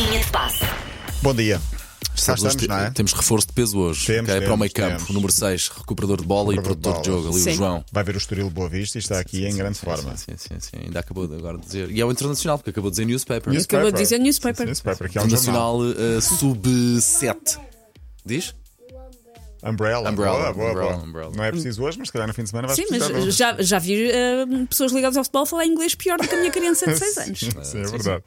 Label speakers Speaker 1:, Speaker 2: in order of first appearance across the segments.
Speaker 1: Linha de passe.
Speaker 2: Bom dia. Estamos, não é?
Speaker 3: Temos reforço de peso hoje.
Speaker 2: Temos,
Speaker 3: ok? para o
Speaker 2: temos,
Speaker 3: meio campo,
Speaker 2: temos.
Speaker 3: o número 6, recuperador de bola e
Speaker 2: Recuperador de
Speaker 3: produtor de
Speaker 2: bola.
Speaker 3: jogo, ali
Speaker 4: Sim.
Speaker 3: o João.
Speaker 2: Vai ver o Estoril Boa Vista e está aqui em grande
Speaker 3: sim,
Speaker 2: forma.
Speaker 3: Sim, sim, sim, sim. Ainda acabou de agora de dizer. E é o internacional, porque acabou de dizer newspaper.
Speaker 2: Newspaper.
Speaker 4: Acabou de dizer newspaper.
Speaker 2: Newspaper, que é um.
Speaker 3: Internacional eh, sub-7. Diz?
Speaker 2: Umbrella.
Speaker 3: Umbrella,
Speaker 2: Boa, boa,
Speaker 3: umbrella,
Speaker 2: boa.
Speaker 3: umbrella.
Speaker 2: Não é preciso hoje, mas se calhar no fim de semana vai
Speaker 4: Sim, mas já, já vi eh, pessoas ligadas ao futebol falar inglês pior do que a minha criança de 6 anos.
Speaker 2: Sim, é verdade.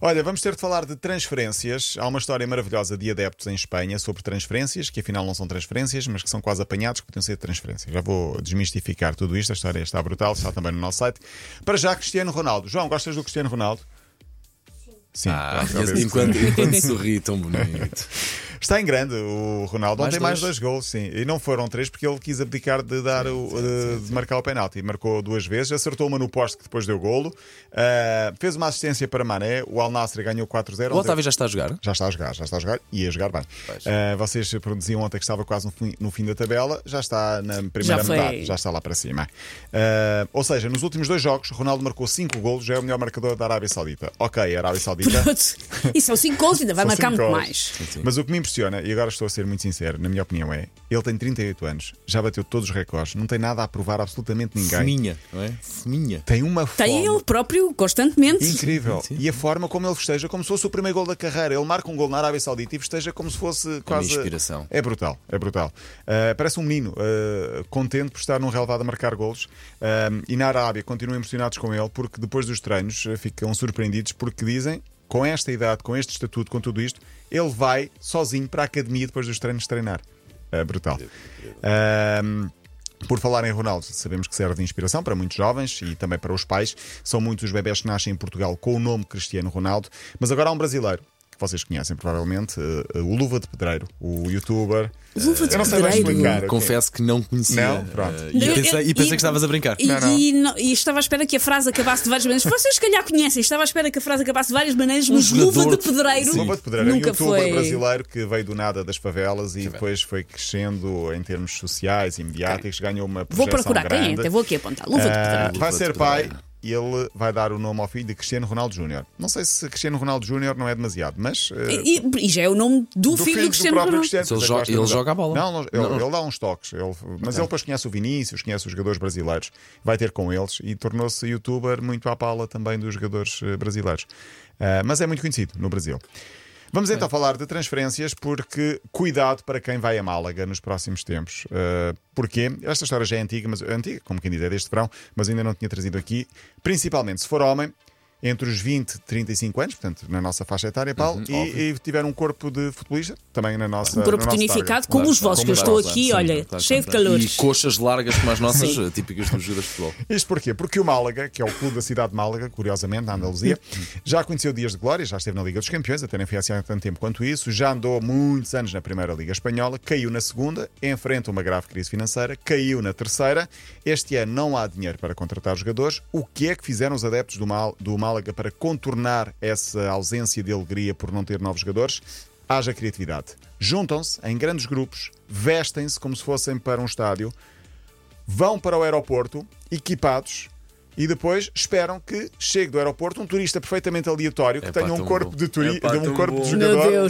Speaker 2: Olha, vamos ter de falar de transferências. Há uma história maravilhosa de adeptos em Espanha sobre transferências, que afinal não são transferências, mas que são quase apanhados que podiam ser transferências. Já vou desmistificar tudo isto. A história está brutal, está também no nosso site. Para já, Cristiano Ronaldo. João, gostas do Cristiano Ronaldo? Sim.
Speaker 3: Ah, enquanto, enquanto sorri, tão bonito.
Speaker 2: Está em grande o Ronaldo.
Speaker 3: Mais
Speaker 2: Ontem mais
Speaker 3: dois.
Speaker 2: dois gols, sim. E não foram três porque ele quis abdicar de, dar o, de, de marcar o penalti. Marcou duas vezes, acertou uma no poste que depois deu golo. Ah, fez uma assistência para Mané. O Al Nassr ganhou 4-0.
Speaker 3: O Otávio já está a jogar?
Speaker 2: Já está a jogar, já está a jogar e a jogar bem. Ah, vocês produziam ontem que estava quase no fim, no fim da tabela, já está na primeira
Speaker 4: Já foi.
Speaker 2: metade, já está lá para cima. Ah, ou seja, nos últimos dois jogos, Ronaldo marcou 5 golos, já é o melhor marcador da Arábia Saudita. Ok, a Arábia Saudita.
Speaker 4: E são 5 gols, ainda vai marcar muito
Speaker 2: golos.
Speaker 4: mais.
Speaker 2: Mas o que me impressiona, e agora estou a ser muito sincero, na minha opinião é, ele tem 38 anos, já bateu todos os recordes, não tem nada a provar absolutamente ninguém.
Speaker 3: Feminha, não é? Feminha.
Speaker 2: Tem uma fome
Speaker 4: Tem ele próprio, constantemente.
Speaker 2: incrível.
Speaker 3: Sim.
Speaker 2: E a forma como ele festeja, como se fosse o primeiro gol da carreira. Ele marca um gol na Arábia Saudita e festeja como se fosse quase.
Speaker 3: inspiração.
Speaker 2: É brutal, é brutal. Uh, parece um menino, uh, contente por estar num relevado a marcar golos. Um, e na Arábia continuam impressionados com ele, porque depois dos treinos uh, ficam surpreendidos, porque dizem, com esta idade, com este estatuto, com tudo isto, ele vai sozinho para a academia depois dos treinos treinar. É brutal. Por falar em Ronaldo, sabemos que serve de inspiração para muitos jovens e também para os pais. São muitos os bebés que nascem em Portugal com o nome Cristiano Ronaldo. Mas agora há um brasileiro que vocês conhecem provavelmente, eh, o Luva de Pedreiro, o youtuber.
Speaker 4: Luva de
Speaker 2: Eu não sei mais
Speaker 4: Pedreiro?
Speaker 2: explicar.
Speaker 3: Confesso que não conhecia.
Speaker 2: Não? Pronto.
Speaker 3: Eh, e,
Speaker 4: Eu-
Speaker 3: pensei,
Speaker 4: eu-
Speaker 3: e pensei
Speaker 4: e-
Speaker 3: que estavas a brincar.
Speaker 4: E,
Speaker 2: Não, não.
Speaker 4: e não- e estava à espera que a frase acabasse de várias maneiras. Vocês, se calhar, conhecem. Estava à espera que a frase acabasse de várias maneiras, mas
Speaker 3: jogador
Speaker 4: luva de pedreiro.
Speaker 3: Sim.
Speaker 2: Luva de Pedreiro é um
Speaker 4: nunca
Speaker 2: youtuber
Speaker 4: foi.
Speaker 2: brasileiro que veio do nada das favelas e depois foi crescendo em termos sociais e mediáticos, ganhou uma
Speaker 4: Vou
Speaker 2: projeção
Speaker 4: procurar quem é,
Speaker 2: grande.
Speaker 4: até vou aqui apontar. Luva de pedreiro.
Speaker 2: vai
Speaker 3: Luva
Speaker 2: ser
Speaker 3: de
Speaker 2: pai
Speaker 3: Pedreiro.
Speaker 2: Ele vai dar o nome ao filho de Cristiano Ronaldo Júnior. Não sei se Cristiano Ronaldo Júnior não é demasiado, mas. eh,
Speaker 4: E, e já é o nome do, filho do Cristiano
Speaker 2: próprio
Speaker 4: Ronaldo.
Speaker 2: Cristiano.
Speaker 3: Ele joga- ele joga a bola.
Speaker 2: Não, não, ele,
Speaker 3: Não.
Speaker 2: ele dá uns toques. Ele- mas ele depois conhece o Vinícius, conhece os jogadores brasileiros, vai ter com eles e tornou-se youtuber muito à pala também dos jogadores eh, brasileiros. Ah, mas é muito conhecido no Brasil. Vamos então falar de transferências, porque cuidado para quem vai a Málaga nos próximos tempos. Uh, porquê? Esta história já é antiga, mas antiga, como quem diz, é deste verão, mas ainda não tinha trazido aqui. Principalmente se for homem, entre os 20 e 35 anos, portanto, na nossa faixa etária, Paulo,
Speaker 3: Uhum,
Speaker 2: e, e tiver um corpo de futebolista, também na nossa.
Speaker 4: Um corpo tonificado, como os vossos, que eu estou aqui,
Speaker 3: Sim,
Speaker 4: olha,
Speaker 3: claro,
Speaker 4: cheio de calores.
Speaker 3: E coxas largas como as nossas,
Speaker 4: Sim.
Speaker 3: típicas dos jogadores de futebol.
Speaker 2: Isto porquê? Porque o Málaga, que é o clube da cidade de Málaga, curiosamente, na Andaluzia, já conheceu dias de glória, já esteve na Liga dos Campeões, até nem foi assim há tanto tempo quanto isso, já andou muitos anos na Primeira Liga Espanhola, caiu na segunda, enfrenta uma grave crise financeira, caiu na terceira. Este ano não há dinheiro para contratar jogadores. O que é que fizeram os adeptos do, Mal, do Málaga para contornar essa ausência de alegria por não ter novos jogadores? Haja criatividade. Juntam-se em grandes grupos, vestem-se como se fossem para um estádio, vão para o aeroporto equipados e depois esperam que chegue do aeroporto um turista perfeitamente aleatório que
Speaker 3: Epá,
Speaker 2: tenha um corpo de, turi de um corpo de jogador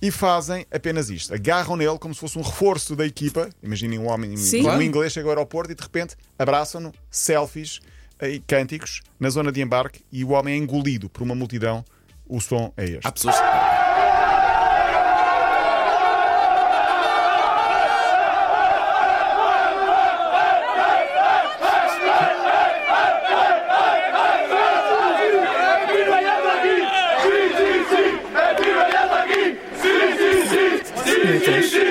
Speaker 2: e fazem apenas isto. Agarram nele como se fosse um reforço da equipa. Imaginem um homem,
Speaker 4: Sim.
Speaker 2: um inglês chega ao aeroporto e de repente abraçam-no, selfies e cânticos na zona de embarque e o homem é engolido por uma multidão. O som é este.
Speaker 3: Há pessoas.
Speaker 2: É um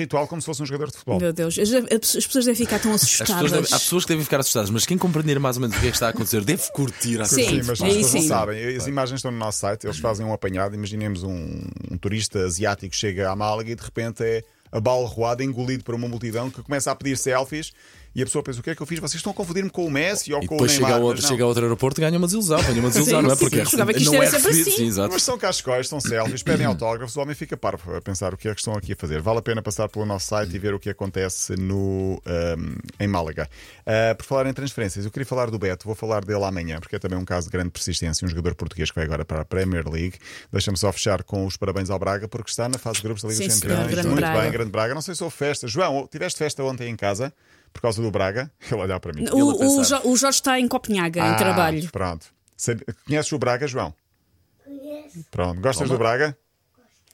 Speaker 2: ritual como se fosse um jogador de futebol.
Speaker 4: Meu Deus, as, as pessoas devem ficar tão
Speaker 3: As pessoas
Speaker 4: assustadas.
Speaker 3: devem- há pessoas que devem ficar assustadas, mas quem compreender mais ou menos o que é que está a acontecer deve curtir a
Speaker 4: Sim.
Speaker 2: Sim, mas as pessoas não sabem. As imagens estão no nosso site, eles fazem um apanhado. Imaginemos um, um turista asiático chega à Málaga e de repente é abalroado, engolido por uma multidão que começa a pedir selfies e a pessoa pensa: o que é que eu fiz? Vocês estão a confundir-me com o Messi ou
Speaker 3: E
Speaker 2: com o
Speaker 3: depois
Speaker 2: Neymar?
Speaker 3: chega outro, chega ao outro aeroporto e ganha uma desilusão. Ganha uma desilusão,
Speaker 4: Sim,
Speaker 3: não é?
Speaker 4: sim,
Speaker 3: Porque é
Speaker 4: que isto
Speaker 3: não é
Speaker 4: sempre
Speaker 3: recebido.
Speaker 4: assim.
Speaker 3: Sim, exato.
Speaker 2: Mas são cascóis, são selfies, pedem autógrafos, o homem fica parvo a pensar o que é que estão aqui a fazer. Vale a pena passar pelo nosso site e ver o que acontece no, ahm, em Málaga. Ah, por falar em transferências, eu queria falar do Beto, vou falar dele amanhã, porque é também um caso de grande persistência, um jogador português que vai agora para a Premier League. Deixa-me só fechar com os parabéns ao Braga, porque está na fase de grupos da Liga
Speaker 4: Sim,
Speaker 2: dos Campeões. Muito
Speaker 4: Braga.
Speaker 2: bem, grande Braga. Não sei se houve festa. João, tiveste festa ontem em casa? Por causa do Braga, ele olhar para mim.
Speaker 4: O, o. Jo- o Jorge está em Copenhaga,
Speaker 2: Ah,
Speaker 4: em trabalho.
Speaker 2: Pronto. Conheces o Braga, João?
Speaker 1: Conheço.
Speaker 2: Pronto. Gostas
Speaker 3: Toma.
Speaker 2: do Braga?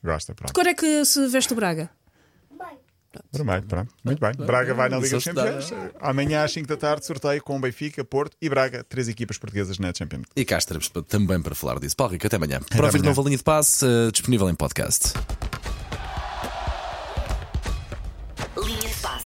Speaker 2: Gosta, pronto.
Speaker 4: De cor é que se veste o Braga?
Speaker 1: Bem,
Speaker 2: Vermelho, pronto. Muito bem. Braga vai na Liga dos Campeões. Amanhã às 5 da tarde, sorteio com Benfica, Porto e Braga, três equipas portuguesas na Champions.
Speaker 3: E cá estaremos também para falar disso. Paulo Rico, até amanhã. Para ouvir de
Speaker 2: amanhã.
Speaker 3: novo a linha de passe, eh, disponível em podcast.